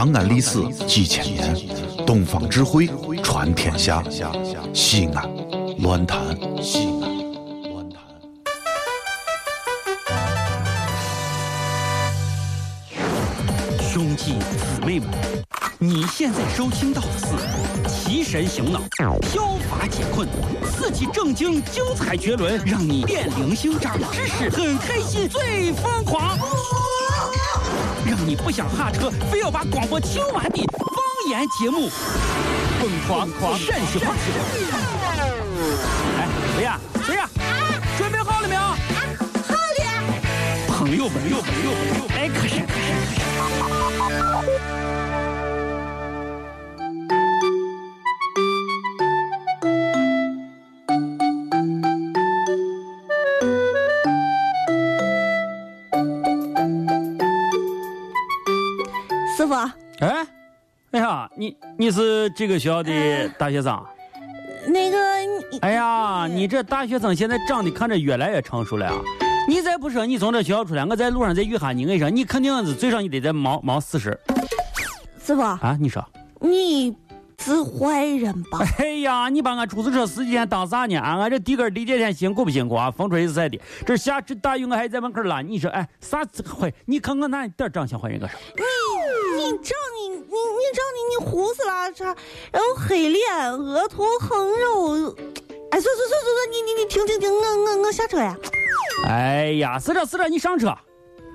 长安历史几千年，东方智慧传天下。西安，乱谈西安，乱谈。兄弟姊妹们，你现在收听到的是提神醒脑、消乏解困、刺激正经、精彩绝伦，让你变零星、长知识、很开心、最疯狂，让你不想下车，非要把广播听完的方言节目《疯狂狂陕西话》。哎，谁呀？谁呀？准备好了没有？好了，朋友们，朋友们，朋友们，哎，可是可是可是。师傅，哎，哎呀，你你是这个学校的大学生？那个哎呀，你这大学生现在长得看着越来越成熟了啊！你再不说你从这学校出来，我在路上再遇下你，我跟你说，你肯定是最少你得在忙忙四十师傅，啊！你说？你是坏人吧？哎呀，你把俺出租车司机当啥呢？啊，俺这地根地铁天辛苦不辛苦啊？风吹日晒的，这下着大雨我还在门口拉你，说哎啥子坏？你看我哪点长相坏人个啥？你你长你你你长你你胡子拉碴，然后黑脸，额头横肉，哎，算算算算算，你你你停停停，我我我下车呀！哎呀，是这是这，你上车。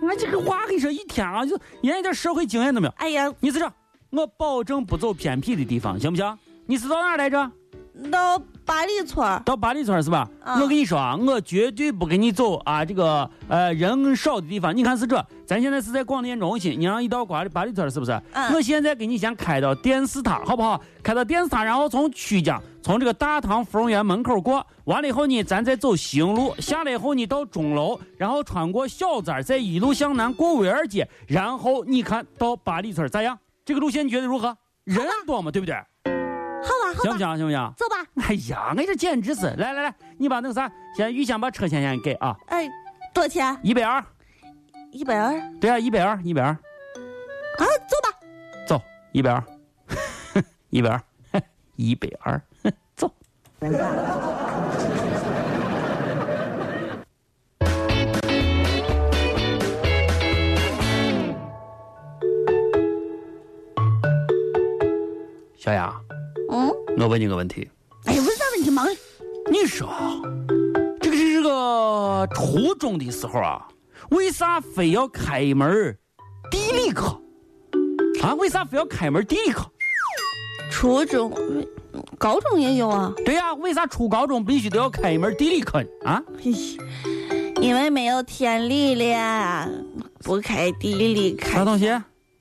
俺这个话跟你说一天啊，就连一点社会经验都没有。哎呀，你是这，我保证不走偏僻的地方，行不行？你是到哪来着？到八里村儿到八里村是吧？嗯我跟你说啊，我绝对不跟你走啊，这个呃人少的地方。你看是这，咱现在是在广电中心，你让一到八里八里村是不是？嗯我现在给你先开到电视塔，好不好？开到电视塔，然后从曲江，从这个大唐芙蓉园门口过，完了以后呢，咱再走兴路，下来以后你到钟楼，然后穿过小寨儿，再一路向南过威尔街，然后你看到八里村咋样？这个路线你觉得如何？人多嘛，对不对？行不行？行不行？走吧。哎呀，我这简直是！来来来，你把那个啥，先预先把车钱先给啊，哎，多少钱？一百二。一百二对啊，一百二，一百二，啊，走吧。走，一百二，一百二，一百二，走。小雅，嗯，我问你个问题。哎，问啥问题忙？你说，这个是这个初中的时候啊，为啥非要开一门地理课？啊，为啥非要开门地理课？初中、高中也有啊。对呀、为啥初高中必须都要开一门地理课呢？啊，嘿因为没有天理了，不开地理，开啥东西？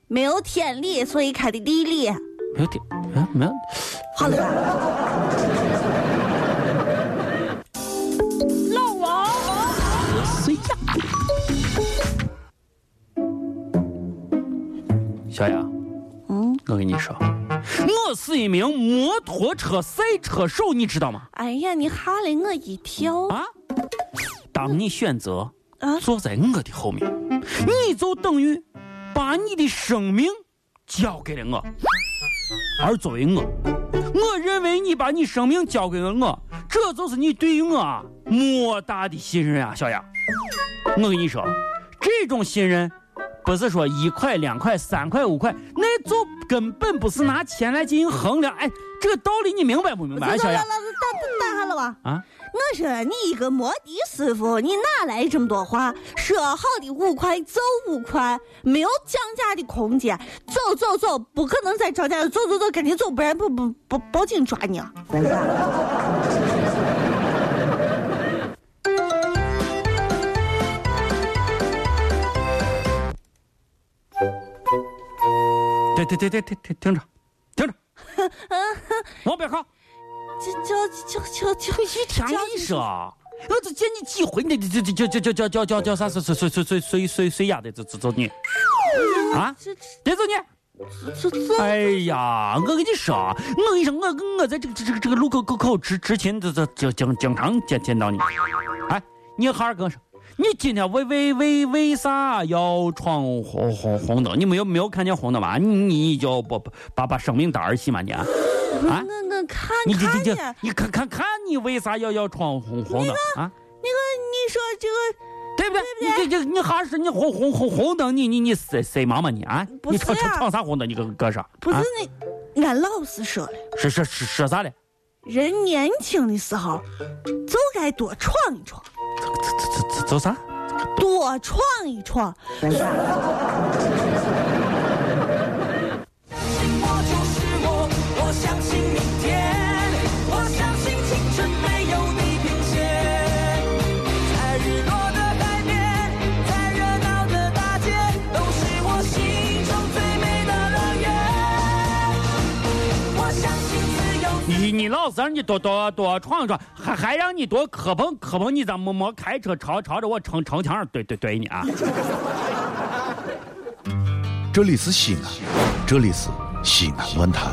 没有天理，所以开的地理。没有点，啊，没有。好了吧，老王谁呀？小雅，嗯，我跟你说，我是一名摩托车赛车手，你知道吗？哎呀，你吓了我一跳啊！当你选择啊！坐在我的后面，你就等于把你的生命交给了我。而作为我，我认为你把你生命交给了我，这就是你对我啊莫大的信任啊，小杨。我跟你说，这种信任不是说一块、两块、三块、五块，那就根本不是拿钱来进行衡量。哎，这个道理你明白不明白，啊小杨老老？老打打打下了吧？啊？我说你一个摩的师傅，你哪来这么多话？说好的五块就五块，没有降价的空间。走走走，不可能再涨价了，走走走，赶紧走，不然不不不报警抓你啊！对对对对对对，听着，听着，往边靠。这叫叫叫叫一天你说，我这见你几回，你这这这这这叫叫叫叫啥？随随随随随随随随呀的，这这这你啊，这别走你！这这哎呀，我跟你说，我跟你说，我我在这个这个这个路口口口执执勤，这这经经经常见见到你。哎，你好好跟我说，你今天为为为为啥要闯红红红灯？你没有没有看见红灯吗？你你就不不把把生命当儿戏吗你？啊？我我我看你这这看见，你看看看你为啥要要闯红红灯啊？那个你说这个对不对？你这这你还是你红红红红灯，你你你谁谁忙吗你啊？你闯不是呀闯闯啥红灯？你搁搁啥？不是啊那，俺老师说了，是是是说啥嘞？人年轻的时候就该多闯一闯，走走走走啥？多闯一闯。你老是让你多多多闯闯，还还让你多磕碰磕碰，你咋没没开车朝朝着我城城墙上怼怼怼你啊？这里是西安，这里是西安论坛。